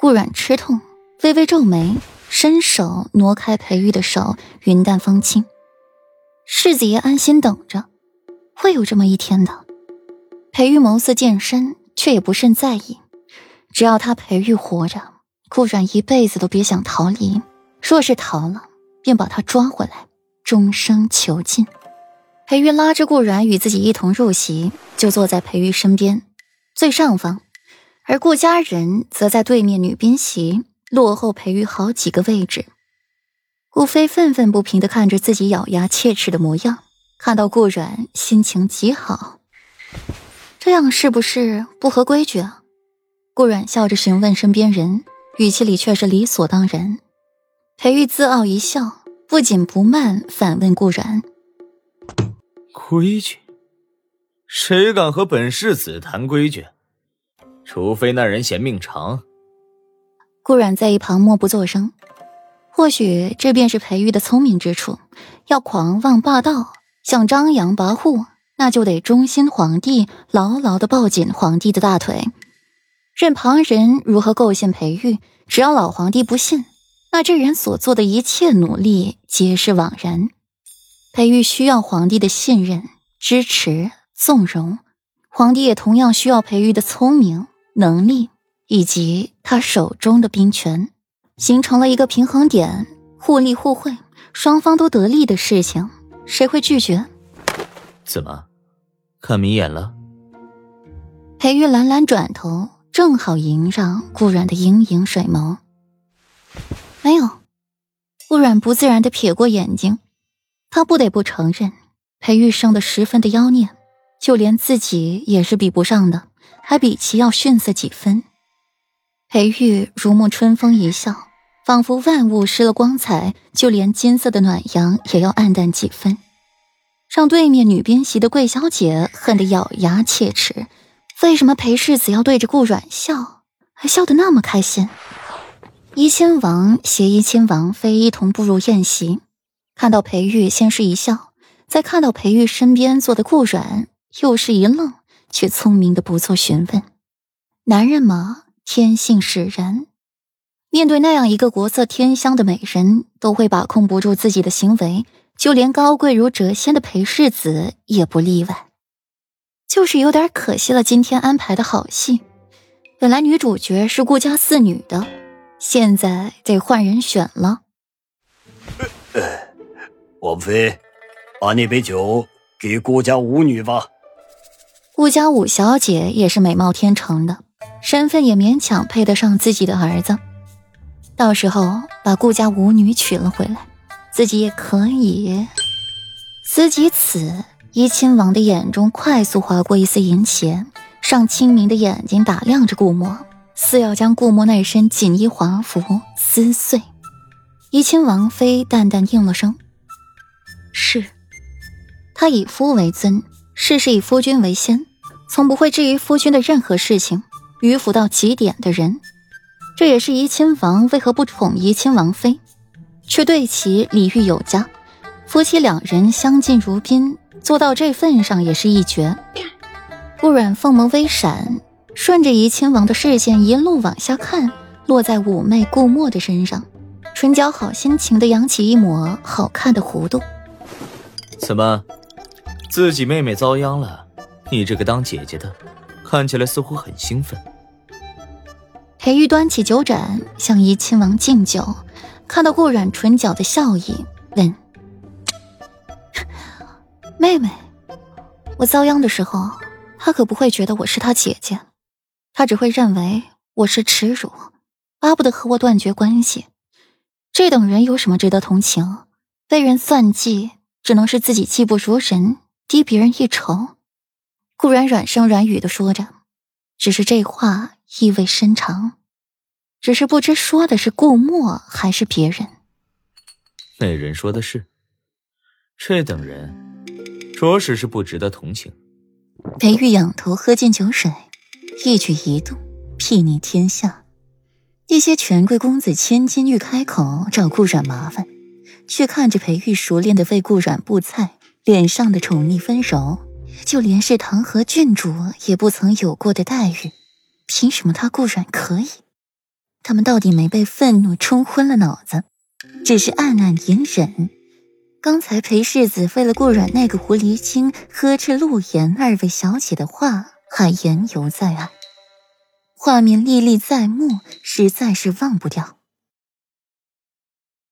顾阮吃痛，微微皱眉，伸手挪开裴玉的手，云淡风轻。世子爷安心等着，会有这么一天的。裴玉眸色渐深，却也不甚在意。只要他裴玉活着，顾阮一辈子都别想逃离。若是逃了，便把他抓回来，终生囚禁。裴玉拉着顾阮与自己一同入席，就坐在裴玉身边，最上方，而顾家人则在对面女宾席，落后裴玉好几个位置。顾飞愤愤不平地看着自己咬牙切齿的模样，看到顾阮，心情极好。这样是不是不合规矩啊？顾阮笑着询问身边人，语气里却是理所当然。裴玉自傲一笑，不紧不慢反问顾然。规矩？谁敢和本世子谈规矩？除非那人嫌命长。顾阮在一旁默不作声。或许这便是裴玉的聪明之处。要狂妄霸道，想张扬跋扈，那就得忠心皇帝，牢牢的抱紧皇帝的大腿。任旁人如何构陷裴玉，只要老皇帝不信，那这人所做的一切努力皆是枉然。裴玉需要皇帝的信任、支持、纵容，皇帝也同样需要裴玉的聪明、能力以及他手中的兵权，形成了一个平衡点，互利互惠，双方都得利的事情，谁会拒绝？怎么，看迷眼了？裴玉懒懒转头，正好迎上顾阮的盈盈水眸。没有，顾阮不自然的撇过眼睛。他不得不承认，裴玉生的十分的妖孽，就连自己也是比不上的，还比其要逊色几分。裴玉如沐春风一笑，仿佛万物失了光彩，就连金色的暖阳也要暗淡几分，让对面女宾席的桂小姐恨得咬牙切齿。为什么裴世子要对着顾阮笑，还笑得那么开心？怡亲王携怡亲王妃一同步入宴席。看到裴玉，先是一笑，再看到裴玉身边坐的顾阮，又是一愣，却聪明的不做询问。男人嘛，天性使然，面对那样一个国色天香的美人，都会把控不住自己的行为，就连高贵如谪仙的裴世子也不例外。就是有点可惜了，今天安排的好戏，本来女主角是顾家四女的，现在得换人选了。王妃，把那杯酒给顾家五女吧。顾家五小姐也是美貌天成的，身份也勉强配得上自己的儿子。到时候把顾家五女娶了回来，自己也可以。思及此，怡亲王的眼中快速划过一丝淫邪，上清明的眼睛打量着顾墨，似要将顾墨那身锦衣华服撕碎。怡亲王妃淡淡应了声。是，他以夫为尊，事事以夫君为先，从不会质疑夫君的任何事情，迂腐到极点的人。这也是怡亲王为何不宠怡亲王妃，却对其礼遇有加。夫妻两人相敬如宾，做到这份上也是一绝。顾阮凤眸微闪，顺着怡亲王的视线一路往下看，落在妩媚顾墨的身上，唇角好心情的扬起一抹好看的弧度。怎么，自己妹妹遭殃了？你这个当姐姐的，看起来似乎很兴奋。裴玉端起酒盏向怡亲王敬酒，看到顾阮唇角的笑意，问：“妹妹，我遭殃的时候，他可不会觉得我是他姐姐，他只会认为我是耻辱，巴不得和我断绝关系。这等人有什么值得同情？被人算计。”只能是自己技不如人，低别人一筹。顾然软声软语的说着，只是这话意味深长，只是不知说的是顾墨还是别人。那人说的是，这等人，着实是不值得同情。裴玉仰头喝进酒水，一举一动睥睨天下。一些权贵公子千金欲开口找顾染麻烦。却看着裴玉熟练的为顾阮布菜，脸上的宠溺温柔，就连是唐河郡主也不曾有过的待遇，凭什么他顾阮可以？他们到底没被愤怒冲昏了脑子，只是暗暗隐忍。刚才裴世子为了顾阮那个狐狸精呵斥陆言二位小姐的话，还言犹在耳，画面历历在目，实在是忘不掉。